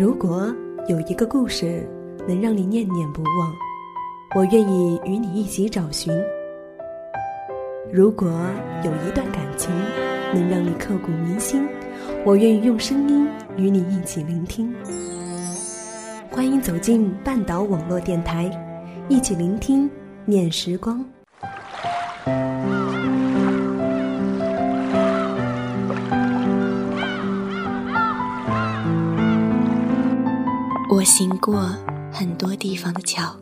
如果有一个故事能让你念念不忘，我愿意与你一起找寻；如果有一段感情能让你刻骨铭心，我愿意用声音与你一起聆听。欢迎走进半岛网络电台，一起聆听念时光。我行过很多地方的桥，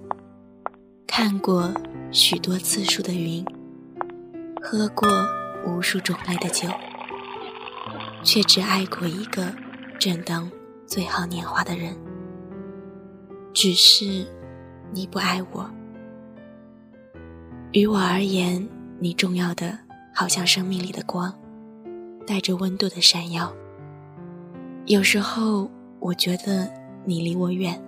看过许多次数的云，喝过无数种类的酒，却只爱过一个正当最好年华的人。只是你不爱我，于我而言，你重要的好像生命里的光，带着温度的闪耀。有时候，我觉得。你离我远，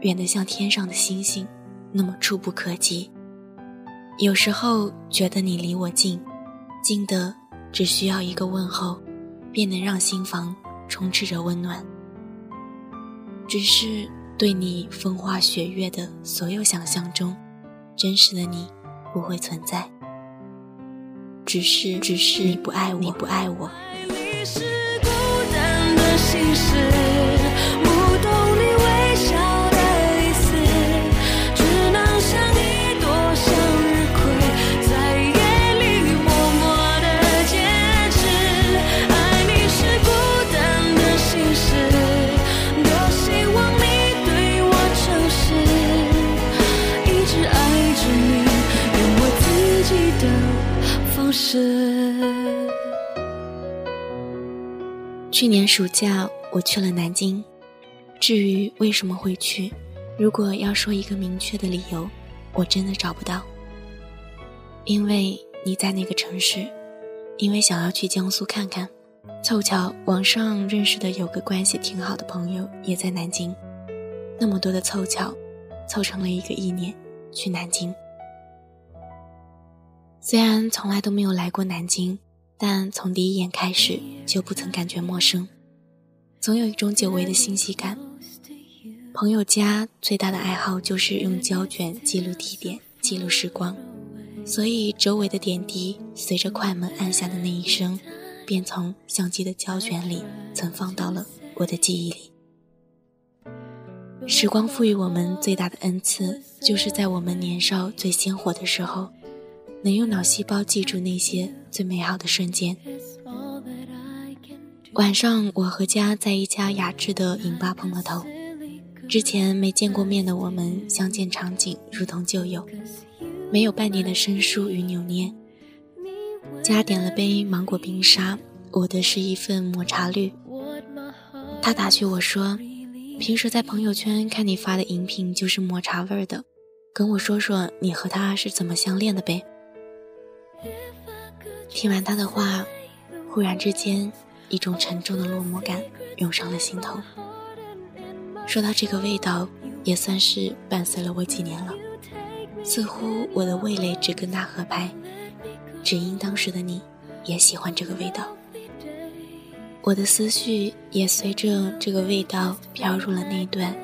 远得像天上的星星，那么触不可及。有时候觉得你离我近，近的只需要一个问候，便能让心房充斥着温暖。只是对你风花雪月的所有想象中，真实的你不会存在。只是，只是你不爱我，你不爱我。是去年暑假，我去了南京。至于为什么会去，如果要说一个明确的理由，我真的找不到。因为你在那个城市，因为想要去江苏看看，凑巧网上认识的有个关系挺好的朋友也在南京，那么多的凑巧，凑成了一个意念，去南京。虽然从来都没有来过南京。但从第一眼开始就不曾感觉陌生，总有一种久违的欣喜感。朋友家最大的爱好就是用胶卷记录地点、记录时光，所以周围的点滴随着快门按下的那一声，便从相机的胶卷里存放到了我的记忆里。时光赋予我们最大的恩赐，就是在我们年少最鲜活的时候。能用脑细胞记住那些最美好的瞬间。晚上，我和家在一家雅致的影吧碰了头。之前没见过面的我们，相见场景如同旧友，没有半点的生疏与扭捏。家点了杯芒果冰沙，我的是一份抹茶绿。他打趣我说：“平时在朋友圈看你发的饮品就是抹茶味儿的，跟我说说你和他是怎么相恋的呗。”听完他的话，忽然之间，一种沉重的落寞感涌上了心头。说到这个味道，也算是伴随了我几年了。似乎我的味蕾只跟他合拍，只因当时的你也喜欢这个味道。我的思绪也随着这个味道飘入了那段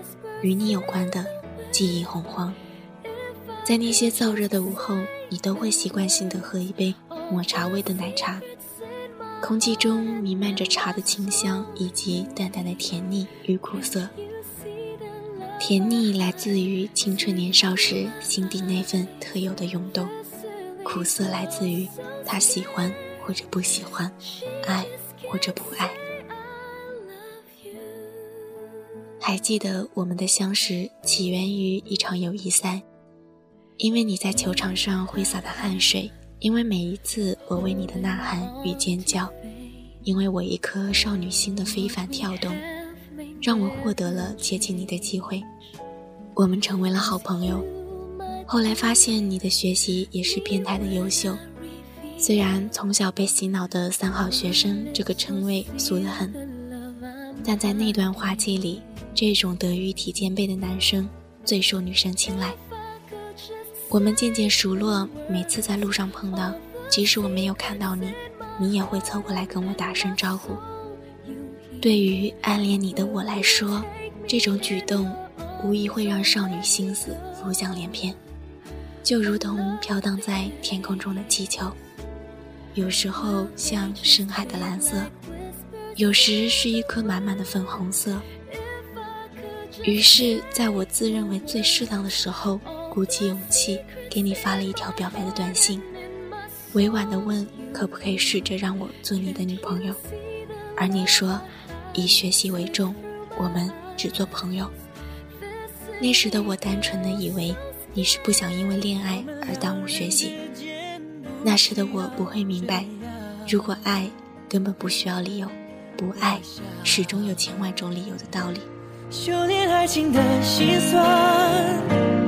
与你有关的记忆洪荒。在那些燥热的午后，你都会习惯性的喝一杯。抹茶味的奶茶，空气中弥漫着茶的清香，以及淡淡的甜腻与苦涩。甜腻来自于青春年少时心底那份特有的涌动，苦涩来自于他喜欢或者不喜欢，爱或者不爱。还记得我们的相识起源于一场友谊赛，因为你在球场上挥洒的汗水。因为每一次我为你的呐喊与尖叫，因为我一颗少女心的非凡跳动，让我获得了接近你的机会。我们成为了好朋友。后来发现你的学习也是变态的优秀，虽然从小被洗脑的三好学生这个称谓俗得很，但在那段花季里，这种德育体兼备的男生最受女生青睐。我们渐渐熟络，每次在路上碰到，即使我没有看到你，你也会凑过来跟我打声招呼。对于暗恋你的我来说，这种举动无疑会让少女心思浮想联翩，就如同飘荡在天空中的气球，有时候像深海的蓝色，有时是一颗满满的粉红色。于是，在我自认为最适当的时候，鼓起勇气给你发了一条表白的短信，委婉地问可不可以试着让我做你的女朋友，而你说以学习为重，我们只做朋友。那时的我单纯的以为你是不想因为恋爱而耽误学习，那时的我不会明白，如果爱根本不需要理由，不爱始终有千万种理由的道理。修炼爱情的心酸，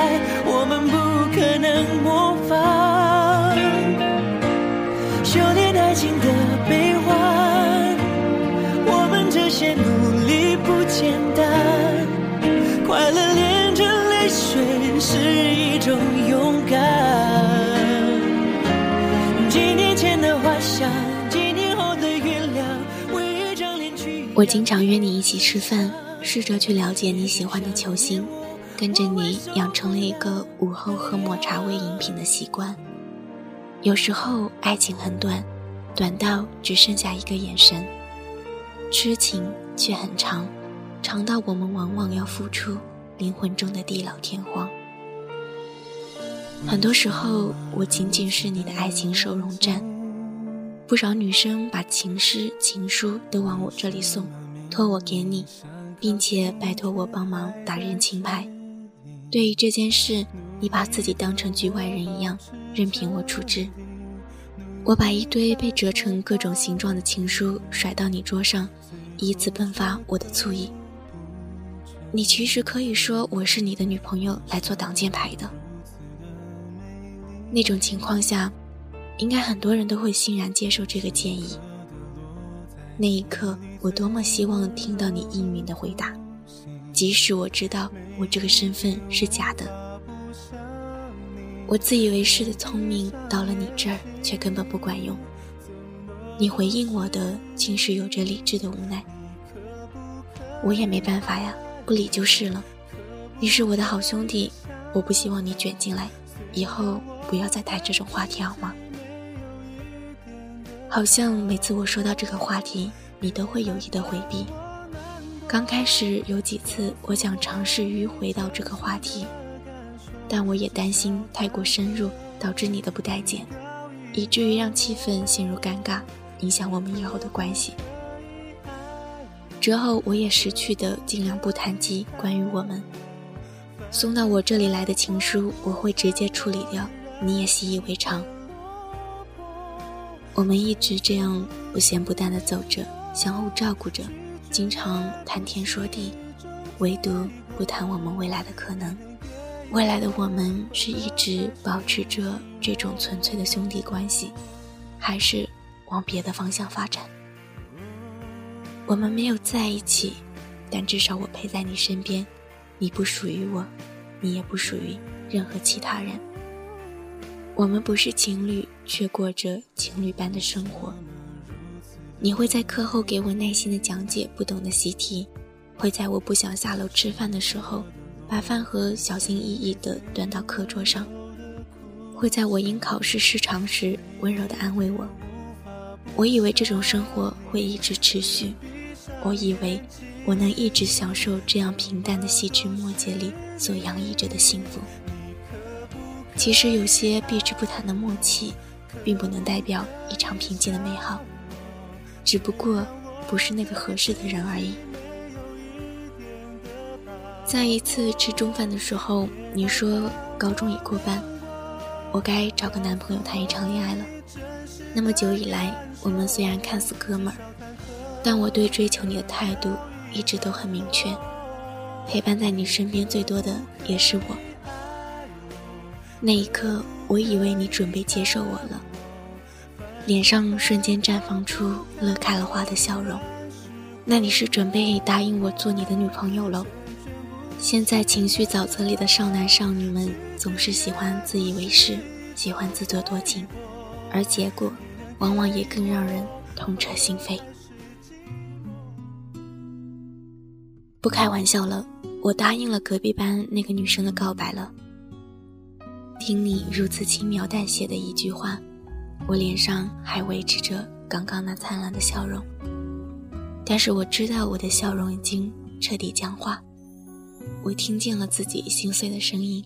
我经常约你一起吃饭，试着去了解你喜欢的球星，跟着你养成了一个午后喝抹茶味饮品的习惯。有时候爱情很短，短到只剩下一个眼神。痴情却很长，长到我们往往要付出灵魂中的地老天荒。很多时候，我仅仅是你的爱情收容站。不少女生把情诗、情书都往我这里送，托我给你，并且拜托我帮忙打人情牌。对于这件事，你把自己当成局外人一样，任凭我处置。我把一堆被折成各种形状的情书甩到你桌上，以此迸发我的醋意。你其实可以说我是你的女朋友来做挡箭牌的。那种情况下，应该很多人都会欣然接受这个建议。那一刻，我多么希望听到你应允的回答，即使我知道我这个身份是假的。我自以为是的聪明，到了你这儿却根本不管用。你回应我的，竟是有着理智的无奈。我也没办法呀，不理就是了。你是我的好兄弟，我不希望你卷进来。以后不要再谈这种话题好吗？好像每次我说到这个话题，你都会有意的回避。刚开始有几次，我想尝试迂回到这个话题。但我也担心太过深入，导致你的不待见，以至于让气氛陷入尴尬，影响我们以后的关系。之后我也识趣的尽量不谈及关于我们送到我这里来的情书，我会直接处理掉，你也习以为常。我们一直这样不咸不淡的走着，相互照顾着，经常谈天说地，唯独不谈我们未来的可能。未来的我们是一直保持着这种纯粹的兄弟关系，还是往别的方向发展？我们没有在一起，但至少我陪在你身边，你不属于我，你也不属于任何其他人。我们不是情侣，却过着情侣般的生活。你会在课后给我耐心的讲解不懂的习题，会在我不想下楼吃饭的时候。把饭盒小心翼翼地端到课桌上，会在我因考试失常时温柔地安慰我。我以为这种生活会一直持续，我以为我能一直享受这样平淡的细枝末节里所洋溢着的幸福。其实有些避之不谈的默契，并不能代表一场平静的美好，只不过不是那个合适的人而已。在一次吃中饭的时候，你说高中已过半，我该找个男朋友谈一场恋爱了。那么久以来，我们虽然看似哥们儿，但我对追求你的态度一直都很明确。陪伴在你身边最多的也是我。那一刻，我以为你准备接受我了，脸上瞬间绽放出乐开了花的笑容。那你是准备答应我做你的女朋友喽？现在情绪沼泽里的少男少女们总是喜欢自以为是，喜欢自作多情，而结果往往也更让人痛彻心扉。不开玩笑了，我答应了隔壁班那个女生的告白了。听你如此轻描淡写的一句话，我脸上还维持着刚刚那灿烂的笑容。但是我知道我的笑容已经彻底僵化，我听见了自己心碎的声音，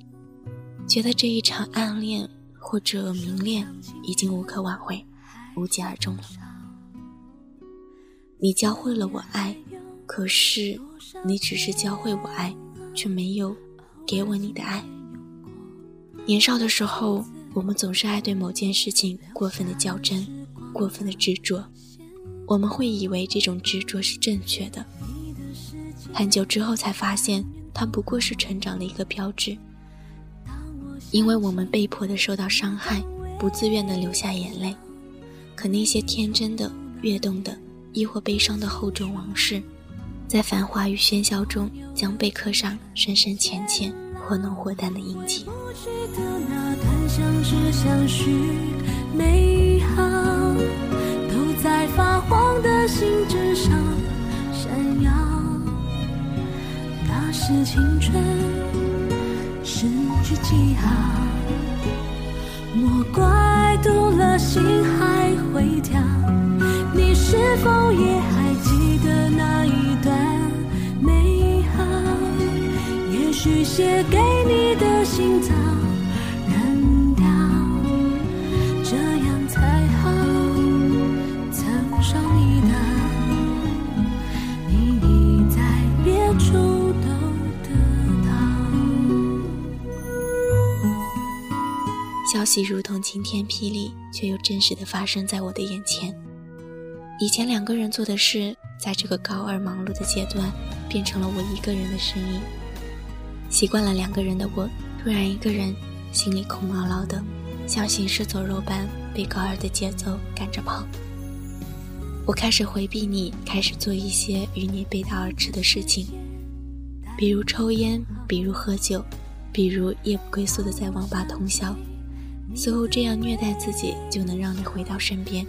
觉得这一场暗恋或者明恋已经无可挽回，无疾而终了。你教会了我爱，可是你只是教会我爱，却没有给我你的爱。年少的时候，我们总是爱对某件事情过分的较真，过分的执着。我们会以为这种执着是正确的，很久之后才发现，它不过是成长的一个标志。因为我们被迫的受到伤害，不自愿的流下眼泪。可那些天真的、跃动的，亦或悲伤的厚重往事，在繁华与喧嚣中，将被刻上深深浅浅。或浓或淡的印记得那段。相识相许，美好都在发黄的信纸上闪耀。那是青春失去记号，莫怪读了心还会跳。你是否也还许写给你的信早扔掉，这样才好。曾伤你的，你已在别处都得到。消息如同晴天霹雳，却又真实的发生在我的眼前。以前两个人做的事，在这个高二忙碌的阶段，变成了我一个人的身影。习惯了两个人的我，突然一个人，心里空落落的，像行尸走肉般被高二的节奏赶着跑。我开始回避你，开始做一些与你背道而驰的事情，比如抽烟，比如喝酒，比如夜不归宿的在网吧通宵。似乎这样虐待自己，就能让你回到身边，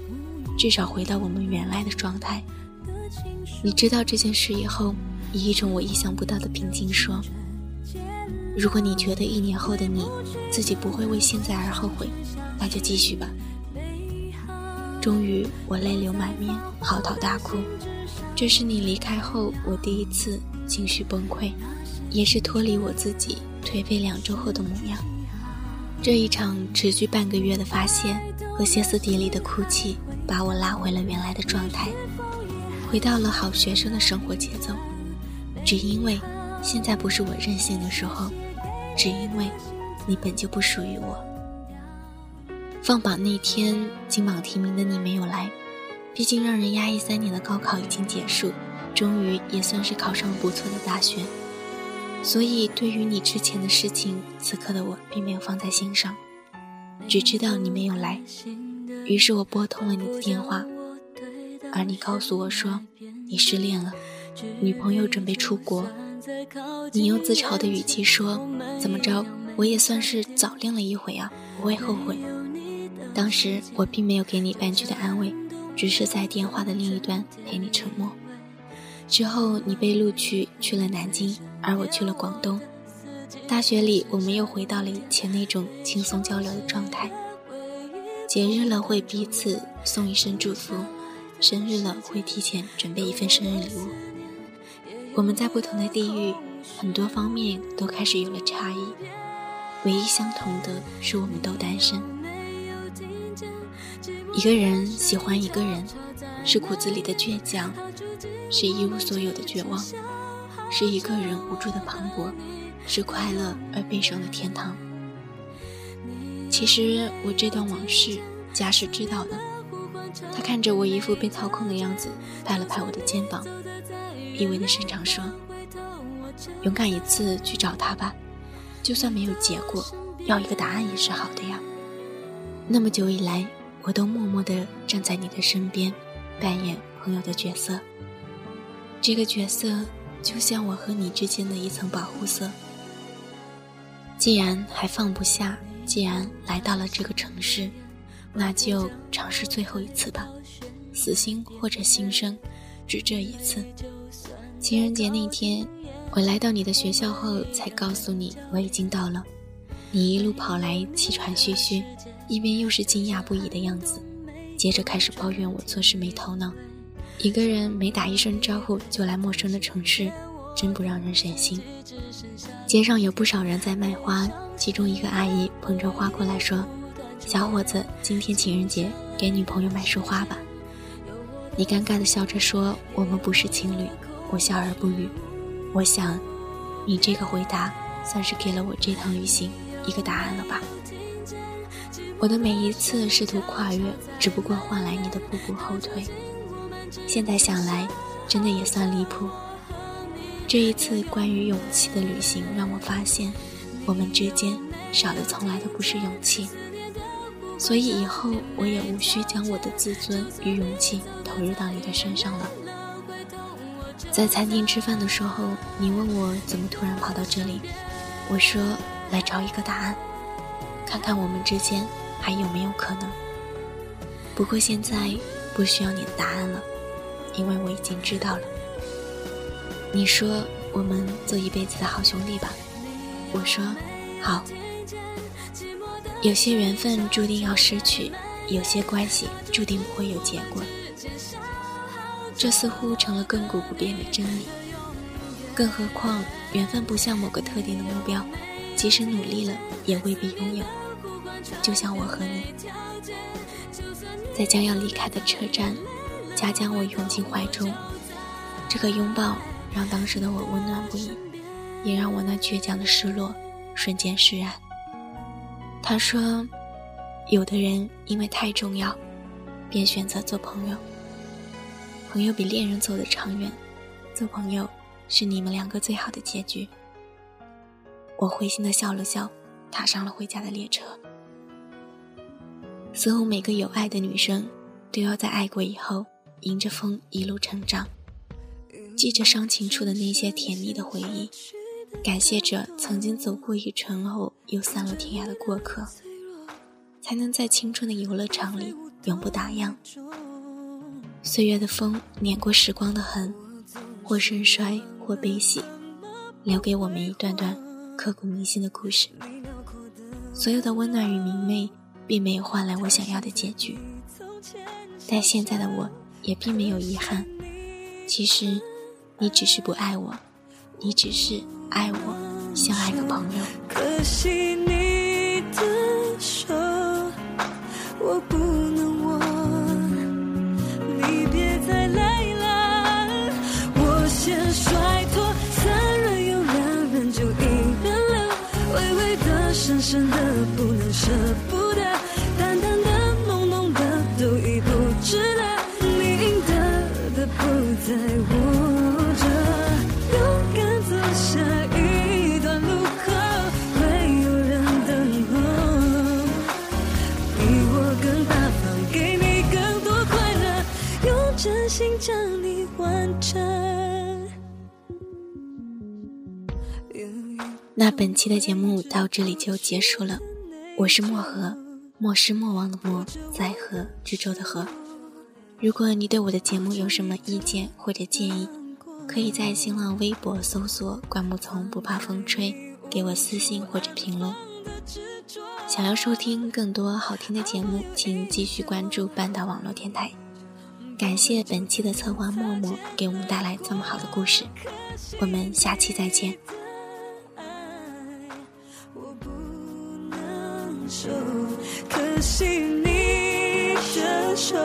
至少回到我们原来的状态。你知道这件事以后，以一种我意想不到的平静说。如果你觉得一年后的你自己不会为现在而后悔，那就继续吧。终于，我泪流满面，嚎啕大哭。这是你离开后我第一次情绪崩溃，也是脱离我自己颓废两周后的模样。这一场持续半个月的发泄和歇斯底里的哭泣，把我拉回了原来的状态，回到了好学生的生活节奏。只因为，现在不是我任性的时候。只因为，你本就不属于我。放榜那天，金榜题名的你没有来。毕竟让人压抑三年的高考已经结束，终于也算是考上了不错的大学。所以，对于你之前的事情，此刻的我并没有放在心上，只知道你没有来。于是我拨通了你的电话，而你告诉我说，你失恋了，女朋友准备出国。你用自嘲的语气说：“怎么着，我也算是早恋了一回啊，不会后悔。”当时我并没有给你半句的安慰，只是在电话的另一端陪你沉默。之后你被录取去了南京，而我去了广东。大学里，我们又回到了以前那种轻松交流的状态。节日了会彼此送一声祝福，生日了会提前准备一份生日礼物。我们在不同的地域，很多方面都开始有了差异。唯一相同的是，我们都单身。一个人喜欢一个人，是骨子里的倔强，是一无所有的绝望，是一个人无助的磅礴，是快乐而悲伤的天堂。其实我这段往事，家是知道的。他看着我一副被操控的样子，拍了拍我的肩膀。意味的伸长说：“勇敢一次去找他吧，就算没有结果，要一个答案也是好的呀。那么久以来，我都默默地站在你的身边，扮演朋友的角色。这个角色就像我和你之间的一层保护色。既然还放不下，既然来到了这个城市，那就尝试最后一次吧，死心或者新生，只这一次。情人节那天，我来到你的学校后，才告诉你我已经到了。你一路跑来，气喘吁吁，一边又是惊讶不已的样子，接着开始抱怨我做事没头脑。一个人没打一声招呼就来陌生的城市，真不让人省心。街上有不少人在卖花，其中一个阿姨捧着花过来说：“小伙子，今天情人节，给女朋友买束花吧。”你尴尬的笑着说：“我们不是情侣。”我笑而不语。我想，你这个回答算是给了我这趟旅行一个答案了吧？我的每一次试图跨越，只不过换来你的步步后退。现在想来，真的也算离谱。这一次关于勇气的旅行，让我发现，我们之间少的从来都不是勇气。所以以后我也无需将我的自尊与勇气投入到你的身上了。在餐厅吃饭的时候，你问我怎么突然跑到这里，我说来找一个答案，看看我们之间还有没有可能。不过现在不需要你的答案了，因为我已经知道了。你说我们做一辈子的好兄弟吧，我说好。有些缘分注定要失去，有些关系注定不会有结果。这似乎成了亘古不变的真理。更何况，缘分不像某个特定的目标，即使努力了，也未必拥有。就像我和你，在将要离开的车站，佳将我拥进怀中。这个拥抱让当时的我温暖不已，也让我那倔强的失落瞬间释然。他说：“有的人因为太重要，便选择做朋友。”朋友比恋人走得长远，做朋友是你们两个最好的结局。我灰心的笑了笑，踏上了回家的列车。似乎每个有爱的女生，都要在爱过以后，迎着风一路成长，记着伤情处的那些甜蜜的回忆，感谢着曾经走过一程后又散落天涯的过客，才能在青春的游乐场里永不打烊。岁月的风碾过时光的痕，或盛衰，或悲喜，留给我们一段段刻骨铭心的故事。所有的温暖与明媚，并没有换来我想要的结局，但现在的我也并没有遗憾。其实，你只是不爱我，你只是爱我，像爱个朋友。可惜你不得，淡淡的、浓浓的都已不值得，你赢得的不在我这。勇敢走下一段路口，会有人等候，比我更大方，给你更多快乐，用真心将你完成。那本期的节目到这里就结束了，我是漠河，莫失莫忘的漠，在河之洲的河。如果你对我的节目有什么意见或者建议，可以在新浪微博搜索“灌木丛不怕风吹”，给我私信或者评论。想要收听更多好听的节目，请继续关注半岛网络电台。感谢本期的策划默默给我们带来这么好的故事，我们下期再见。手，可惜你的手，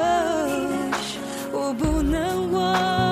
我不能忘。